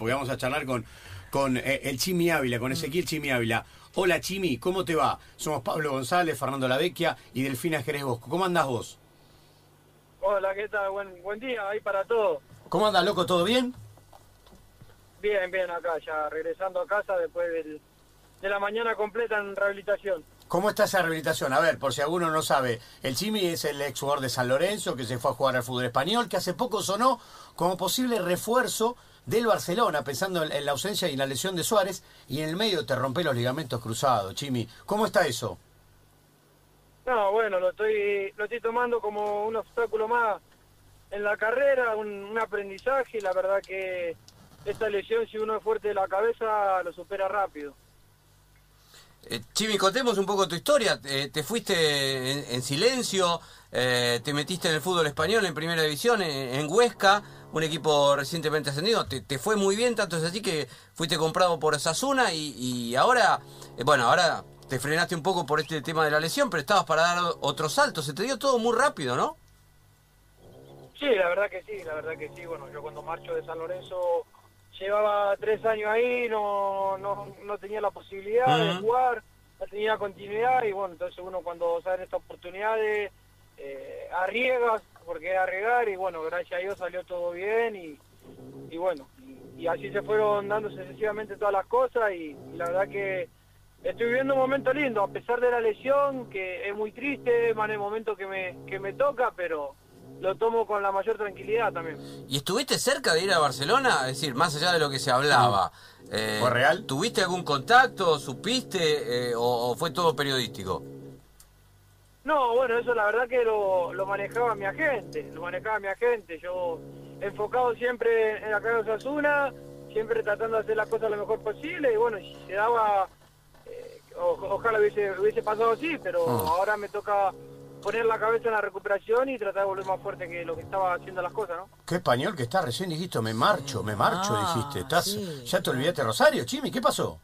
porque vamos a charlar con, con eh, el Chimi Ávila, con Ezequiel Chimi Ávila. Hola Chimi, ¿cómo te va? Somos Pablo González, Fernando Lavecchia y Delfina Jerez Bosco. ¿Cómo andás vos? Hola, ¿qué tal? Buen, buen día ahí para todos. ¿Cómo andás, loco? ¿Todo bien? Bien, bien, acá ya regresando a casa después del- de la mañana completa en rehabilitación. ¿Cómo está esa rehabilitación? A ver, por si alguno no sabe, el Chimi es el ex jugador de San Lorenzo que se fue a jugar al fútbol español, que hace poco sonó como posible refuerzo del Barcelona, pensando en, la ausencia y la lesión de Suárez, y en el medio te rompe los ligamentos cruzados, Chimi. ¿Cómo está eso? No, bueno, lo estoy, lo estoy tomando como un obstáculo más en la carrera, un, un aprendizaje. La verdad que esta lesión, si uno es fuerte de la cabeza, lo supera rápido. Eh, Chimi, contemos un poco tu historia. Eh, te fuiste en, en silencio, eh, te metiste en el fútbol español en primera división, en, Huesca, un equipo recientemente ascendido. Te, fue muy bien, tanto es así que fuiste comprado por Osasuna y, y ahora, eh, bueno, ahora te frenaste un poco por este tema de la lesión, pero estabas para dar otro salto. Se te dio todo muy rápido, ¿no? Sí, la verdad que sí, la verdad que sí. Bueno, yo cuando marcho de San Lorenzo llevaba tres años ahí, no, no, no tenía la posibilidad de jugar, no tenía continuidad y bueno, entonces uno cuando salen estas oportunidades eh, arriesgas porque es arriesgar y bueno, gracias a Dios salió todo bien y, y bueno, y, y así se fueron dando sucesivamente todas las cosas y, y la verdad que estoy viviendo un momento lindo, a pesar de la lesión, que es muy triste, más en el momento que me, que me toca, pero lo tomo con la mayor tranquilidad también. ¿Y estuviste cerca de ir a Barcelona? Es decir, más allá de lo que se hablaba. eh, ¿Fue real? ¿Tuviste algún contacto? ¿Supiste? eh, o, o fue todo periodístico? No, bueno, eso la verdad que lo, lo manejaba mi agente, lo manejaba mi agente. Yo enfocado siempre en la cara de Osasuna, siempre tratando de hacer las cosas lo mejor posible y bueno, se daba, eh, o- ojalá hubiese, hubiese pasado así, pero Ah. ahora me toca poner la cabeza en la recuperación y tratar de volver más fuerte que lo que estaba haciendo las cosas, ¿no? Qué español que está, recién dijiste, me marcho, me marcho, Ah, dijiste. Estás, sí. ¿Ya te olvidaste Rosario, Chimi? ¿Qué pasó?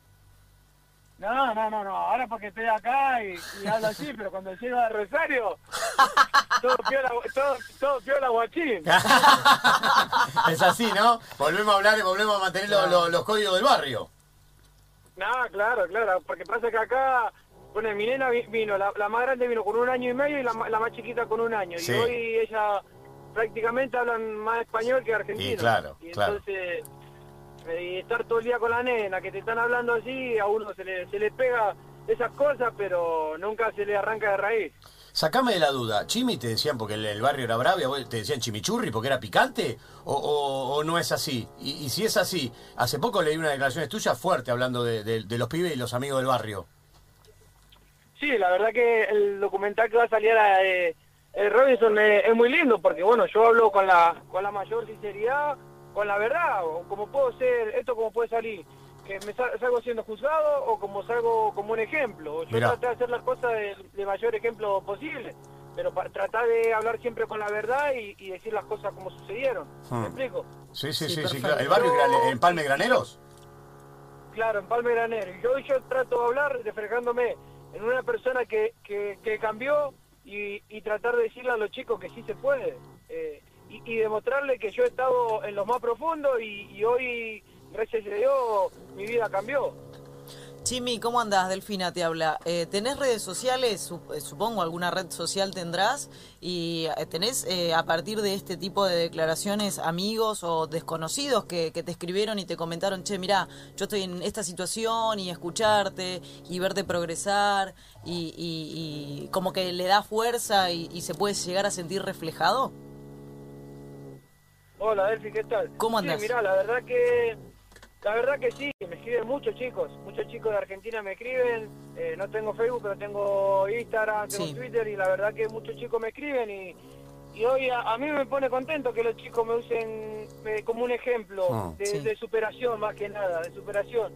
No, no, no, no, ahora porque estoy acá y, y hablo así, pero cuando llego a Rosario, todo piola, todo, todo piola guachín. es así, ¿no? Volvemos a hablar, volvemos a mantener los, los- los códigos del barrio. No, claro, claro, porque pasa que acá, bueno, mi nena vi- vino, la, la más grande vino con un año y medio y la, más chiquita con un año. Sí. Y hoy ella prácticamente hablan más español que argentino. Y claro, Y claro. entonces, eh, y estar todo el día con la nena, que te están hablando así, a uno se le, se le pega esas cosas, pero nunca se le arranca de raíz. Sacame de la duda, ¿Chimi te decían porque el, el barrio era bravo y a vos te decían chimichurri porque era picante? ¿O, o- o no es así? Y, y si es así, hace poco leí una declaración tuya fuerte hablando de, de- de los pibes y los amigos del barrio. Sí, la verdad que el documental que va a salir a, eh, el Robinson es, es muy lindo porque bueno, yo hablo con la con la mayor sinceridad, con la verdad, o como puedo ser, esto como puede salir, que me sal- salgo siendo juzgado o como salgo como un ejemplo. Yo Mirá. traté de hacer las cosas de, de mayor ejemplo posible, pero para tratar de hablar siempre con la verdad y, y decir las cosas como sucedieron. Hmm. ¿Me explico? Sí, sí, Sí, sí, sí, perfecto. claro. ¿El barrio era en Palme Graneros? Claro, en Palme Granero. Y yo, yo trato de hablar reflejándome en una persona que, que, que cambió y, y tratar de decirle a los chicos que sí se puede. Eh, y, demostrarle que yo he estado en lo más profundo y, y hoy, gracias a Dios, mi vida cambió. Chimi, ¿cómo andás? Delfina te habla. Eh, ¿Tenés redes sociales? Eh, Supongo alguna red social tendrás. ¿Y eh, tenés eh, a partir de este tipo de declaraciones amigos o desconocidos que, que te escribieron y te comentaron, che, mirá, yo estoy en esta situación y escucharte y verte progresar y, y- y como que le da fuerza y, y se puede llegar a sentir reflejado? Hola, Delphi, ¿qué tal? ¿Cómo andás? Sí, mirá, la verdad que... La verdad que sí, me escriben muchos chicos, muchos chicos de Argentina me escriben, eh, no tengo Facebook, pero tengo Instagram, tengo Sí. Twitter y la verdad que muchos chicos me escriben y, y hoy a, a mí me pone contento que los chicos me usen eh, como un ejemplo Ah. de, Sí. de superación más que nada, de superación.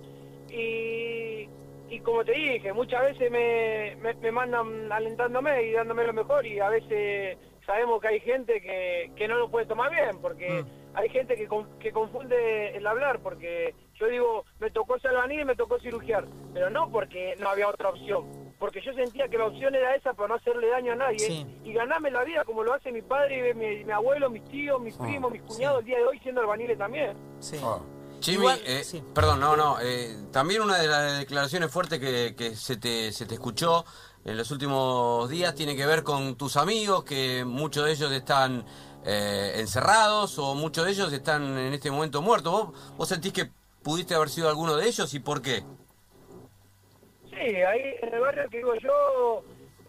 Y, y como te dije, muchas veces me, me, me mandan alentándome y dándome lo mejor y a veces sabemos que hay gente que, que no lo puede tomar bien porque hay gente que, con- que confunde el hablar porque yo digo, me tocó ser albañil y me tocó cirugiar, pero no porque no había otra opción, porque yo sentía que la opción era esa para no hacerle daño a nadie Sí. y ganarme la vida como lo hace mi padre, mi, mi abuelo, mis tíos, mis Ah, primos, mis cuñados el día de hoy siendo albaniles también. Sí. Ah. Jimmy, Igual- eh, sí. perdón, no, no. eh, también una de las declaraciones fuertes que, que se, te, se te escuchó en los últimos días tiene que ver con tus amigos, que muchos de ellos están eh, encerrados o muchos de ellos están en este momento muertos. ¿Vos, ¿Vos sentís que pudiste haber sido alguno de ellos y por qué? Sí, ahí en el barrio que digo yo,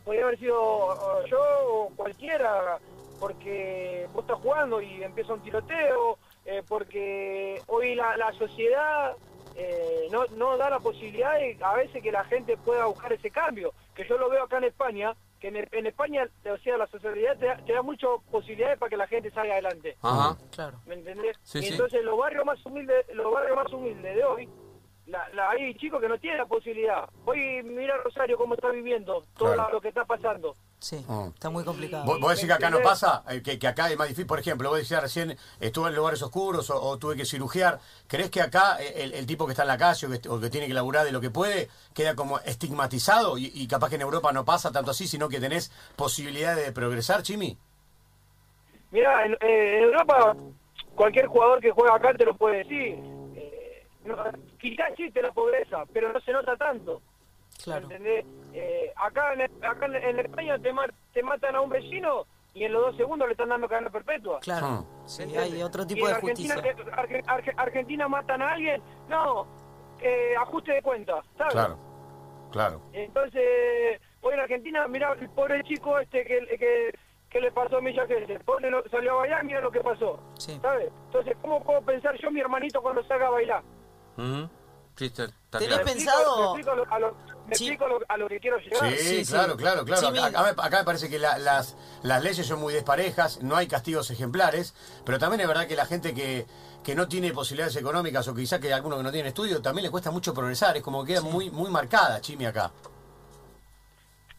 podría haber sido yo o cualquiera, porque vos estás jugando y empieza un tiroteo, eh, porque hoy la, la sociedad eh, no, no da la posibilidad de a veces que la gente pueda buscar ese cambio, que yo lo veo acá en España, que en, en España, o sea, la sociedad te da, te da muchas posibilidades para que la gente salga adelante. Ajá. Claro. ¿Me entendés? Sí, y sí. entonces los barrios más humildes, los barrios más humildes de hoy, la, la- hay chicos que no tienen la posibilidad. Hoy mira Rosario cómo está viviendo, todo Claro. lo que está pasando. Sí, Mm. está muy complicado. ¿Vos, vos decís que acá no pasa? Eh, Que, que acá es más difícil. Por ejemplo, vos decías recién, estuve en lugares oscuros o, o tuve que cirugiar. ¿Crees que acá eh, el, el tipo que está en la calle o que, o que tiene que laburar de lo que puede queda como estigmatizado y, y capaz que en Europa no pasa tanto así, sino que tenés posibilidades de progresar, Chimi? Mira, en, eh, en Europa cualquier jugador que juega acá te lo puede decir. Eh, no, quizás existe la pobreza, pero no se nota tanto. Claro. ¿Entendés? Eh, acá en, acá en, en España te, ma- te matan a un vecino y en los dos segundos le están dando cadena perpetua. Claro. Hmm. Sí, hay otro Y tipo en de Argentina, justicia. Arge- Arge- Argentina matan a alguien, no, eh, ajuste de cuenta, ¿sabes? Claro, claro. Entonces, hoy en Argentina, mira el pobre chico este que, que, que le pasó a Milla. Pobre lo- salió a bailar, mira lo que pasó. Sí. ¿Sabes? Entonces, ¿cómo puedo pensar yo, mi hermanito, cuando salga a bailar? Ujú. Sí, está, está ¿Tenés claro. ¿Me explico- pensado? ¿Me explico, a lo, a lo- me Sí. explico a lo- a lo que quiero llegar? Sí, sí, sí. claro, claro, claro. Acá, me- acá me parece que la- las, las leyes son muy desparejas, no hay castigos ejemplares, pero también es verdad que la gente que, que no tiene posibilidades económicas o quizá que alguno que no tiene estudio, también le cuesta mucho progresar, es como que queda muy, muy marcada, Chimi, acá.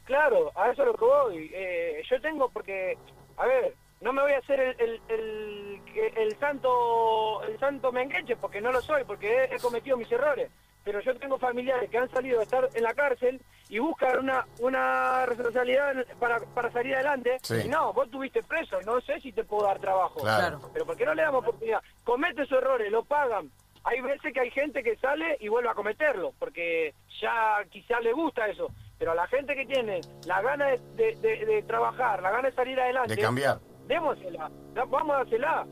Claro, a eso es lo que voy. Eh, yo tengo porque, a ver, no me voy a hacer el, el, el, el santo el santo mengueche porque no lo soy, porque he, he cometido mis errores. Pero yo tengo familiares que han salido a estar en la cárcel y buscan una, una responsabilidad para, para salir adelante. Sí. Y no, vos tuviste preso, no sé si te puedo dar trabajo. Claro. Pero ¿por qué no le damos oportunidad? Comete sus errores, lo pagan. Hay veces que hay gente que sale y vuelve a cometerlo, porque ya quizás le gusta eso. Pero a la gente que tiene la gana de, de- de- de trabajar, la gana de salir adelante, De cambiar. démosela, vamos a dársela.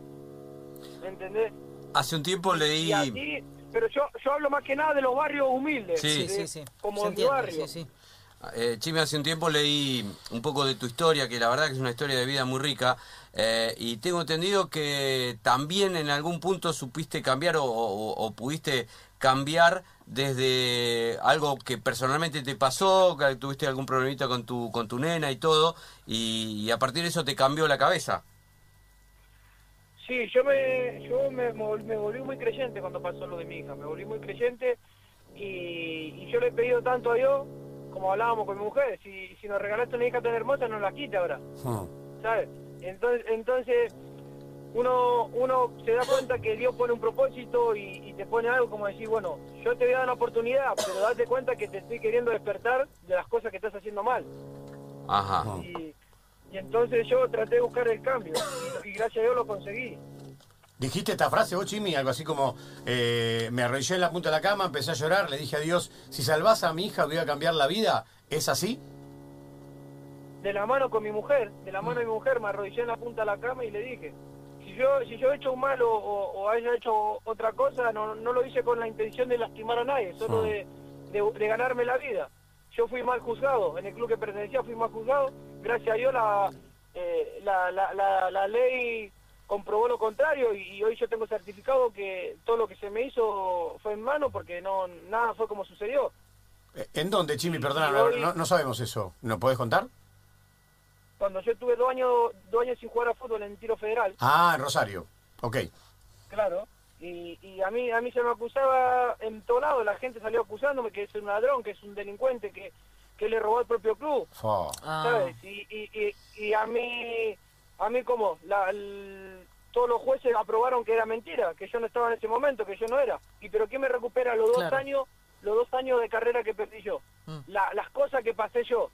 ¿Me entendés? Hace un tiempo leí... Y así, pero yo, yo hablo más que nada de los barrios humildes. Sí. De- sí, sí. Como entiende, barrio. sí, sí. Eh, Chimi, hace un tiempo leí un poco de tu historia, que la verdad que es una historia de vida muy rica, eh, y tengo entendido que también en algún punto supiste cambiar o, o- o pudiste cambiar desde algo que personalmente te pasó, que tuviste algún problemita con tu, con tu nena y todo, y, y a partir de eso te cambió la cabeza. Sí, yo me, yo me, me volví muy creyente cuando pasó lo de mi hija, me volví muy creyente y, y yo le he pedido tanto a Dios, como hablábamos con mi mujer, si, si nos regalaste una hija tan hermosa, no la quita ahora, Hmm. ¿sabes? Entonces, entonces uno, uno se da cuenta que Dios pone un propósito y, y te pone algo como decir, bueno, yo te voy a dar una oportunidad, pero date cuenta que te estoy queriendo despertar de las cosas que estás haciendo mal. Ajá. Ah. Y, y entonces yo traté de buscar el cambio y, gracias a Dios lo conseguí. Dijiste esta frase vos, Chimi, algo así como, eh, me arrodillé en la punta de la cama, empecé a llorar, le dije a Dios, si salvás a mi hija voy a cambiar la vida, ¿es así? de la mano con mi mujer, de la mano de mi mujer, me arrodillé en la punta de la cama y le dije, si yo si yo he hecho un mal o, o- o haya hecho otra cosa, no, no lo hice con la intención de lastimar a nadie, solo Ah. de, de- de ganarme la vida. Yo fui mal juzgado, en el club que pertenecía fui mal juzgado, gracias a Dios la, eh, la, la, la, la ley comprobó lo contrario y, y hoy yo tengo certificado que todo lo que se me hizo fue en mano porque no nada fue como sucedió. Eh, ¿En dónde, Chimi? Perdona, hoy- no- no sabemos eso. ¿No podés contar? Cuando yo tuve dos años, dos años sin jugar a fútbol en tiro federal, Ah, en Rosario. Ok. Claro. Y, y a mí a mí se me acusaba en todo lado, la gente salió acusándome que es un ladrón, que es un delincuente, que, que le robó al propio club. Ah, ¿sabes? Y, y, y, y a mí, a mí como, la, el- todos los jueces aprobaron que era mentira, que yo no estaba en ese momento, que yo no era. ¿Y pero quién me recupera los dos Claro. años, los dos años de carrera que perdí yo? Mm. La- las cosas que pasé yo.